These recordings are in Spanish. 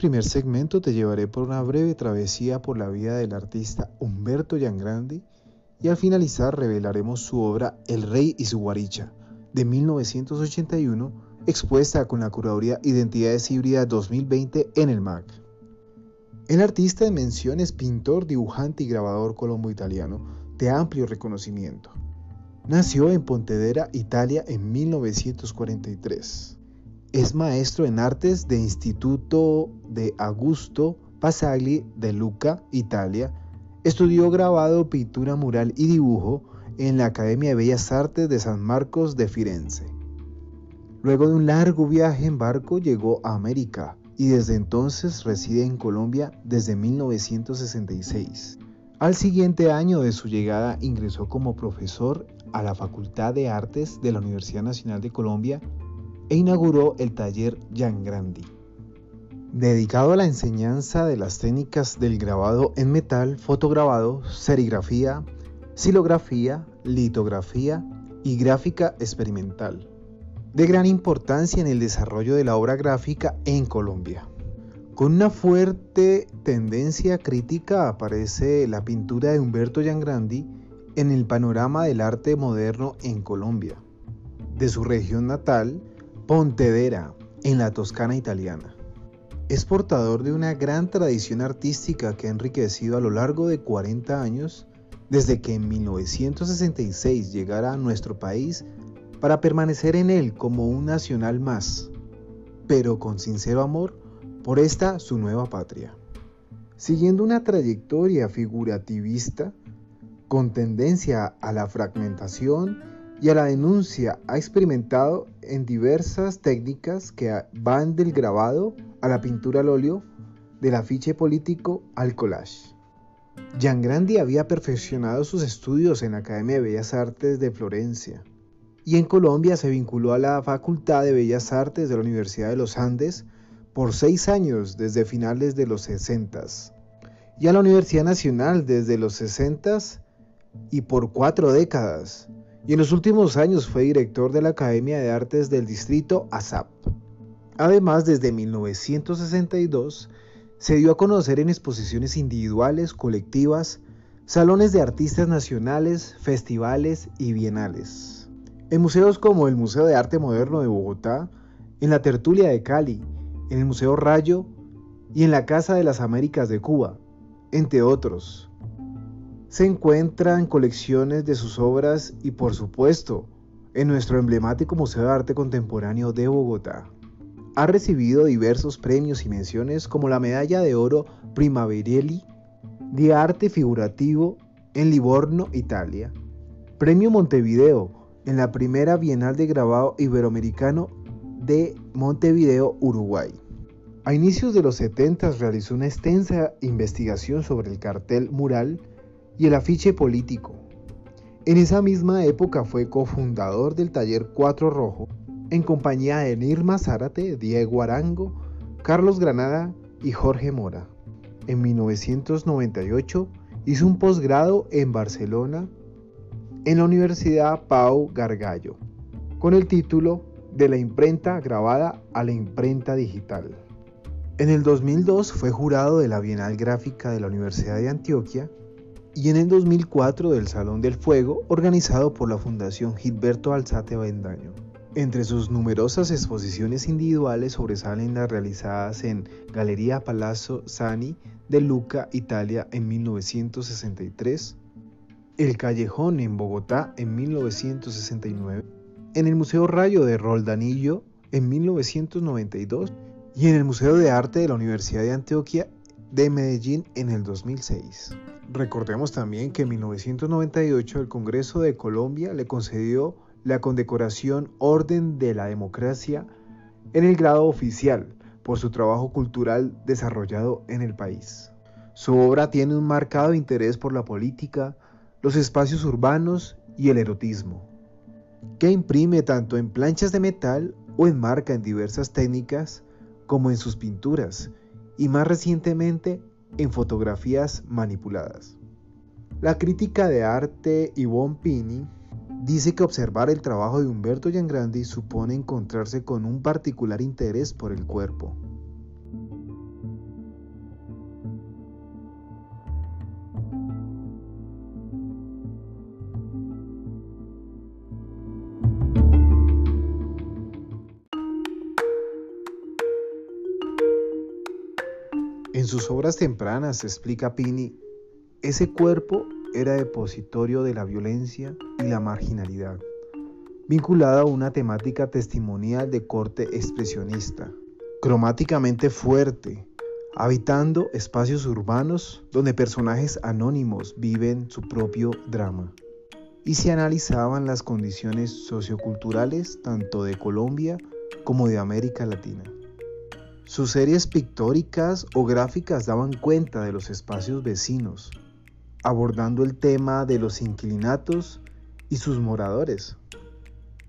Primer segmento te llevaré por una breve travesía por la vida del artista Humberto Yangrandi y al finalizar revelaremos su obra El Rey y su Guaricha de 1981 expuesta con la curaduría Identidades Híbridas 2020 en el MAC. El artista de mención es pintor, dibujante y grabador colombo-italiano de amplio reconocimiento. Nació en Pontedera, Italia en 1943. Es maestro en artes de Instituto de Augusto Pasagli de Lucca, Italia. Estudió grabado, pintura mural y dibujo en la Academia de Bellas Artes de San Marcos de Firenze. Luego de un largo viaje en barco llegó a América y desde entonces reside en Colombia desde 1966. Al siguiente año de su llegada ingresó como profesor a la Facultad de Artes de la Universidad Nacional de Colombia e inauguró el taller Jan Grandi. Dedicado a la enseñanza de las técnicas del grabado en metal, fotograbado, serigrafía, silografía, litografía y gráfica experimental. De gran importancia en el desarrollo de la obra gráfica en Colombia. Con una fuerte tendencia crítica aparece la pintura de Humberto Yangrandi en el panorama del arte moderno en Colombia. De su región natal, Pontedera, en la Toscana italiana. Es portador de una gran tradición artística que ha enriquecido a lo largo de 40 años desde que en 1966 llegara a nuestro país para permanecer en él como un nacional más, pero con sincero amor por esta su nueva patria. Siguiendo una trayectoria figurativista con tendencia a la fragmentación y a la denuncia ha experimentado en diversas técnicas que van del grabado a la pintura al óleo, del afiche político al collage. Grandi había perfeccionado sus estudios en la Academia de Bellas Artes de Florencia y en Colombia se vinculó a la Facultad de Bellas Artes de la Universidad de los Andes por seis años desde finales de los 60 y a la Universidad Nacional desde los 60 y por cuatro décadas y en los últimos años fue director de la Academia de Artes del Distrito ASAP. Además, desde 1962 se dio a conocer en exposiciones individuales, colectivas, salones de artistas nacionales, festivales y bienales. En museos como el Museo de Arte Moderno de Bogotá, en la Tertulia de Cali, en el Museo Rayo y en la Casa de las Américas de Cuba, entre otros se encuentran colecciones de sus obras y por supuesto en nuestro emblemático Museo de Arte Contemporáneo de Bogotá. Ha recibido diversos premios y menciones como la Medalla de Oro Primaverelli de Arte Figurativo en Livorno, Italia, Premio Montevideo en la primera Bienal de Grabado Iberoamericano de Montevideo, Uruguay. A inicios de los 70 realizó una extensa investigación sobre el cartel mural y el afiche político. En esa misma época fue cofundador del taller Cuatro Rojo en compañía de Nirma Zárate, Diego Arango, Carlos Granada y Jorge Mora. En 1998 hizo un posgrado en Barcelona en la Universidad Pau Gargallo con el título De la imprenta grabada a la imprenta digital. En el 2002 fue jurado de la Bienal Gráfica de la Universidad de Antioquia y en el 2004 del Salón del Fuego organizado por la Fundación Gilberto Alzate Bendaño. Entre sus numerosas exposiciones individuales sobresalen las realizadas en Galería Palazzo Sani de Luca, Italia en 1963, El Callejón en Bogotá en 1969, en el Museo Rayo de Roldanillo en 1992 y en el Museo de Arte de la Universidad de Antioquia de Medellín en el 2006. Recordemos también que en 1998 el Congreso de Colombia le concedió la condecoración Orden de la Democracia en el grado oficial por su trabajo cultural desarrollado en el país. Su obra tiene un marcado interés por la política, los espacios urbanos y el erotismo, que imprime tanto en planchas de metal o enmarca en diversas técnicas como en sus pinturas y más recientemente en fotografías manipuladas. La crítica de arte Yvonne Pini dice que observar el trabajo de Humberto Giangrandi supone encontrarse con un particular interés por el cuerpo. Sus obras tempranas, explica Pini, ese cuerpo era depositorio de la violencia y la marginalidad, vinculada a una temática testimonial de corte expresionista, cromáticamente fuerte, habitando espacios urbanos donde personajes anónimos viven su propio drama. Y se analizaban las condiciones socioculturales tanto de Colombia como de América Latina. Sus series pictóricas o gráficas daban cuenta de los espacios vecinos, abordando el tema de los inquilinatos y sus moradores,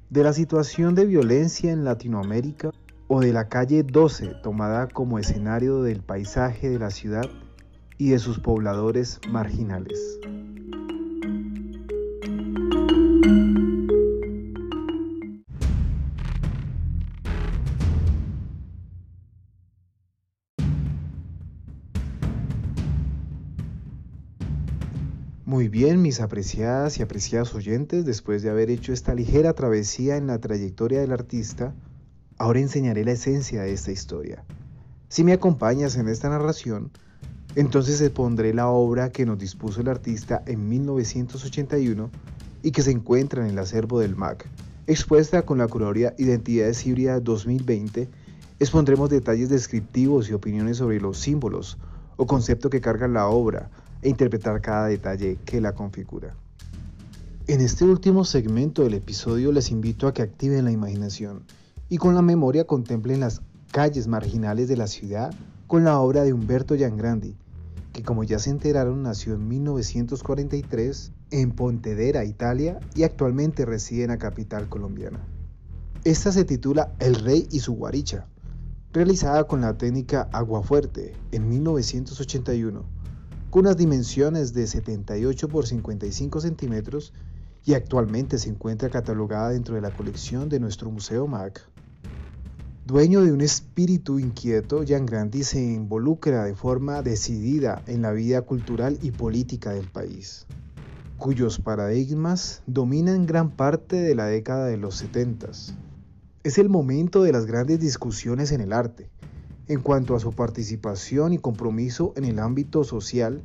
de la situación de violencia en Latinoamérica o de la calle 12 tomada como escenario del paisaje de la ciudad y de sus pobladores marginales. Bien, mis apreciadas y apreciados oyentes, después de haber hecho esta ligera travesía en la trayectoria del artista, ahora enseñaré la esencia de esta historia. Si me acompañas en esta narración, entonces expondré la obra que nos dispuso el artista en 1981 y que se encuentra en el acervo del MAC. Expuesta con la curaduría Identidades Híbridas 2020, expondremos detalles descriptivos y opiniones sobre los símbolos o conceptos que cargan la obra, e interpretar cada detalle que la configura. En este último segmento del episodio les invito a que activen la imaginación y con la memoria contemplen las calles marginales de la ciudad con la obra de Humberto Giangrandi, que como ya se enteraron nació en 1943 en Pontedera, Italia, y actualmente reside en la capital colombiana. Esta se titula El Rey y su Guaricha, realizada con la técnica Aguafuerte en 1981 con unas dimensiones de 78 por 55 centímetros y actualmente se encuentra catalogada dentro de la colección de nuestro Museo MAC. Dueño de un espíritu inquieto, Jan Grandi se involucra de forma decidida en la vida cultural y política del país, cuyos paradigmas dominan gran parte de la década de los 70. Es el momento de las grandes discusiones en el arte, en cuanto a su participación y compromiso en el ámbito social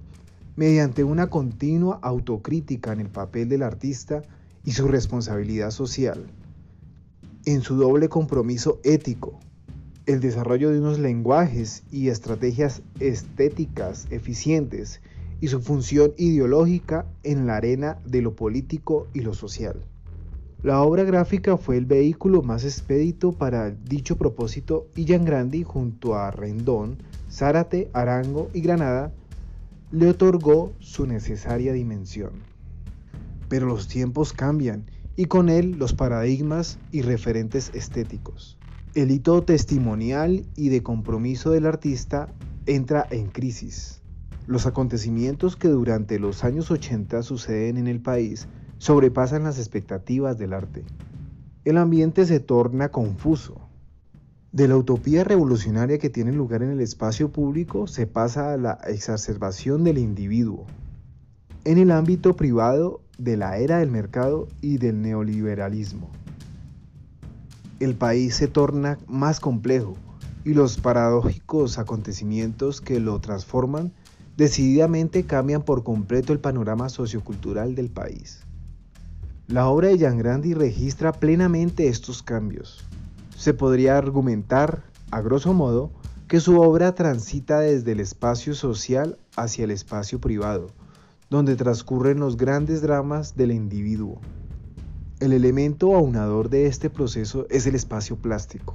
mediante una continua autocrítica en el papel del artista y su responsabilidad social, en su doble compromiso ético, el desarrollo de unos lenguajes y estrategias estéticas eficientes y su función ideológica en la arena de lo político y lo social. La obra gráfica fue el vehículo más expedito para dicho propósito y Grandi, junto a Rendón, Zárate, Arango y Granada, le otorgó su necesaria dimensión. Pero los tiempos cambian y con él los paradigmas y referentes estéticos. El hito testimonial y de compromiso del artista entra en crisis. Los acontecimientos que durante los años 80 suceden en el país sobrepasan las expectativas del arte. El ambiente se torna confuso. De la utopía revolucionaria que tiene lugar en el espacio público se pasa a la exacerbación del individuo. En el ámbito privado de la era del mercado y del neoliberalismo. El país se torna más complejo y los paradójicos acontecimientos que lo transforman decididamente cambian por completo el panorama sociocultural del país. La obra de Grandi registra plenamente estos cambios. Se podría argumentar a grosso modo, que su obra transita desde el espacio social hacia el espacio privado, donde transcurren los grandes dramas del individuo. El elemento aunador de este proceso es el espacio plástico.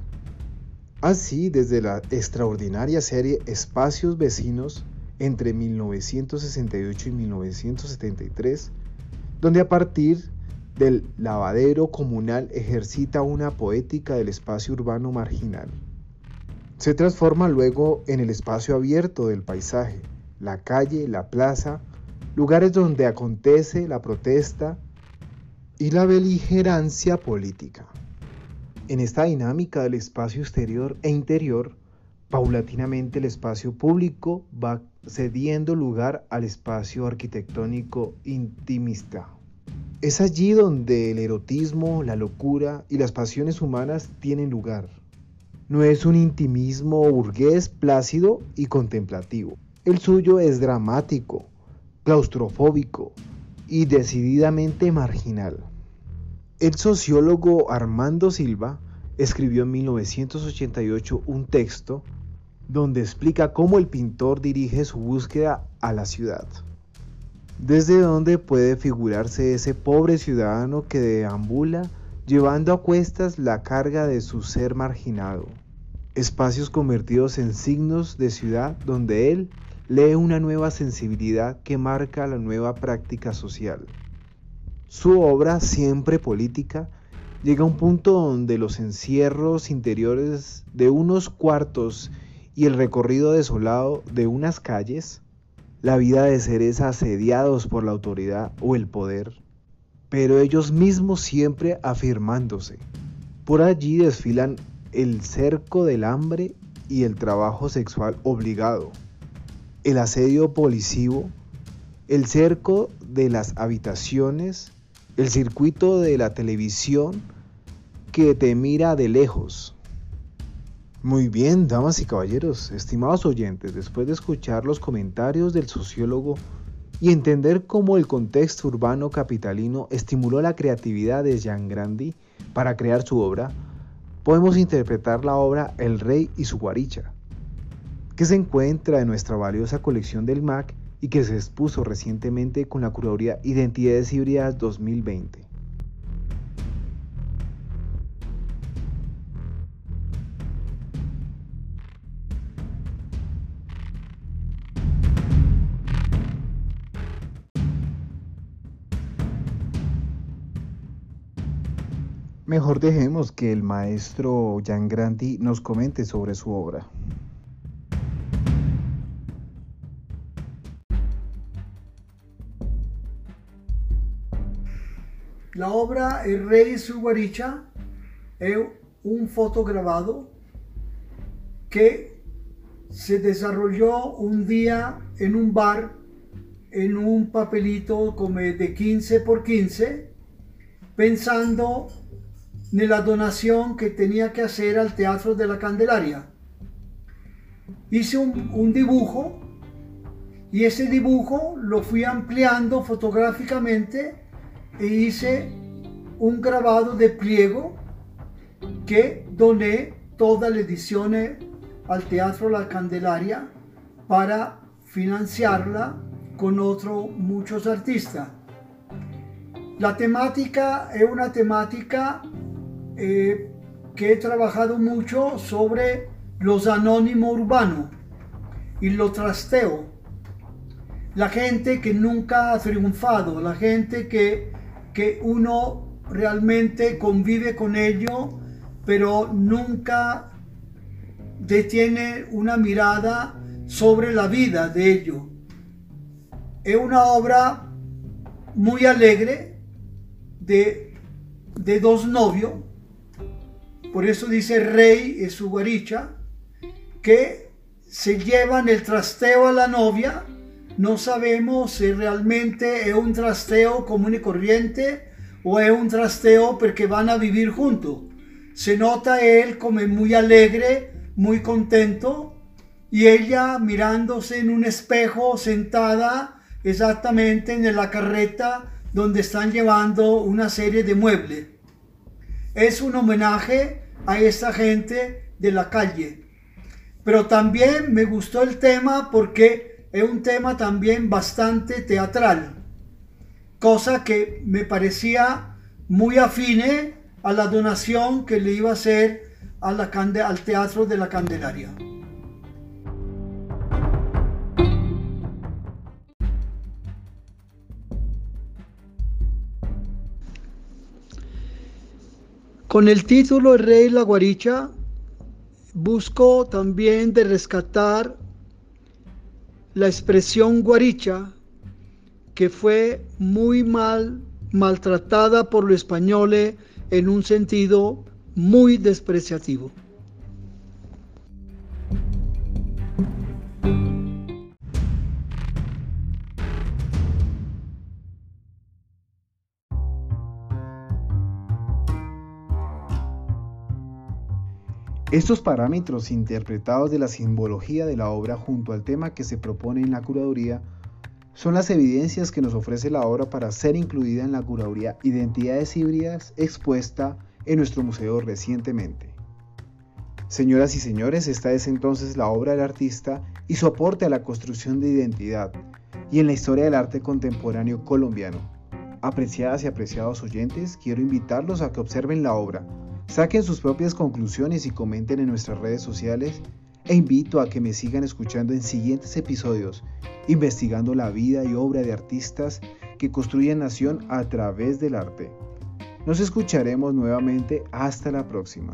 Así, desde la extraordinaria serie Espacios Vecinos entre 1968 y 1973, donde a partir del lavadero comunal ejercita una poética del espacio urbano marginal. Se transforma luego en el espacio abierto del paisaje, la calle, la plaza, lugares donde acontece la protesta y la beligerancia política. En esta dinámica del espacio exterior e interior, paulatinamente el espacio público va cediendo lugar al espacio arquitectónico intimista. Es allí donde el erotismo, la locura y las pasiones humanas tienen lugar. No es un intimismo burgués plácido y contemplativo. El suyo es dramático, claustrofóbico y decididamente marginal. El sociólogo Armando Silva escribió en 1988 un texto donde explica cómo el pintor dirige su búsqueda a la ciudad. Desde donde puede figurarse ese pobre ciudadano que deambula llevando a cuestas la carga de su ser marginado. Espacios convertidos en signos de ciudad donde él lee una nueva sensibilidad que marca la nueva práctica social. Su obra, siempre política, llega a un punto donde los encierros interiores de unos cuartos y el recorrido desolado de unas calles, la vida de seres asediados por la autoridad o el poder, pero ellos mismos siempre afirmándose. Por allí desfilan el cerco del hambre y el trabajo sexual obligado, el asedio policivo, el cerco de las habitaciones el circuito de la televisión que te mira de lejos. Muy bien, damas y caballeros, estimados oyentes, después de escuchar los comentarios del sociólogo y entender cómo el contexto urbano capitalino estimuló la creatividad de Jean Grandi para crear su obra, podemos interpretar la obra El Rey y su guaricha, que se encuentra en nuestra valiosa colección del MAC y que se expuso recientemente con la curaduría Identidades Híbridas 2020. Mejor dejemos que el maestro Jan Grandi nos comente sobre su obra. La obra El Rey Suguaricha es un fotograbado que se desarrolló un día en un bar en un papelito como de 15 por 15 pensando en la donación que tenía que hacer al Teatro de la Candelaria. Hice un, un dibujo y ese dibujo lo fui ampliando fotográficamente e hice un grabado de pliego que doné toda la edición al Teatro La Candelaria para financiarla con otros muchos artistas. La temática es una temática eh, que he trabajado mucho sobre los anónimos urbanos y lo trasteo. La gente que nunca ha triunfado, la gente que que uno realmente convive con ello, pero nunca detiene una mirada sobre la vida de ello. Es una obra muy alegre de, de dos novios, por eso dice rey y su guaricha, que se llevan el trasteo a la novia no sabemos si realmente es un trasteo común y corriente o es un trasteo porque van a vivir juntos. Se nota él como muy alegre, muy contento y ella mirándose en un espejo sentada exactamente en la carreta donde están llevando una serie de muebles. Es un homenaje a esa gente de la calle, pero también me gustó el tema porque es un tema también bastante teatral, cosa que me parecía muy afine a la donación que le iba a hacer a la, al Teatro de la Candelaria. Con el título El Rey La Guaricha, busco también de rescatar la expresión guaricha, que fue muy mal maltratada por los españoles en un sentido muy despreciativo. Estos parámetros interpretados de la simbología de la obra junto al tema que se propone en la curaduría son las evidencias que nos ofrece la obra para ser incluida en la curaduría Identidades híbridas expuesta en nuestro museo recientemente. Señoras y señores, esta es entonces la obra del artista y su aporte a la construcción de identidad y en la historia del arte contemporáneo colombiano. Apreciadas y apreciados oyentes, quiero invitarlos a que observen la obra, Saquen sus propias conclusiones y comenten en nuestras redes sociales e invito a que me sigan escuchando en siguientes episodios, investigando la vida y obra de artistas que construyen nación a través del arte. Nos escucharemos nuevamente hasta la próxima.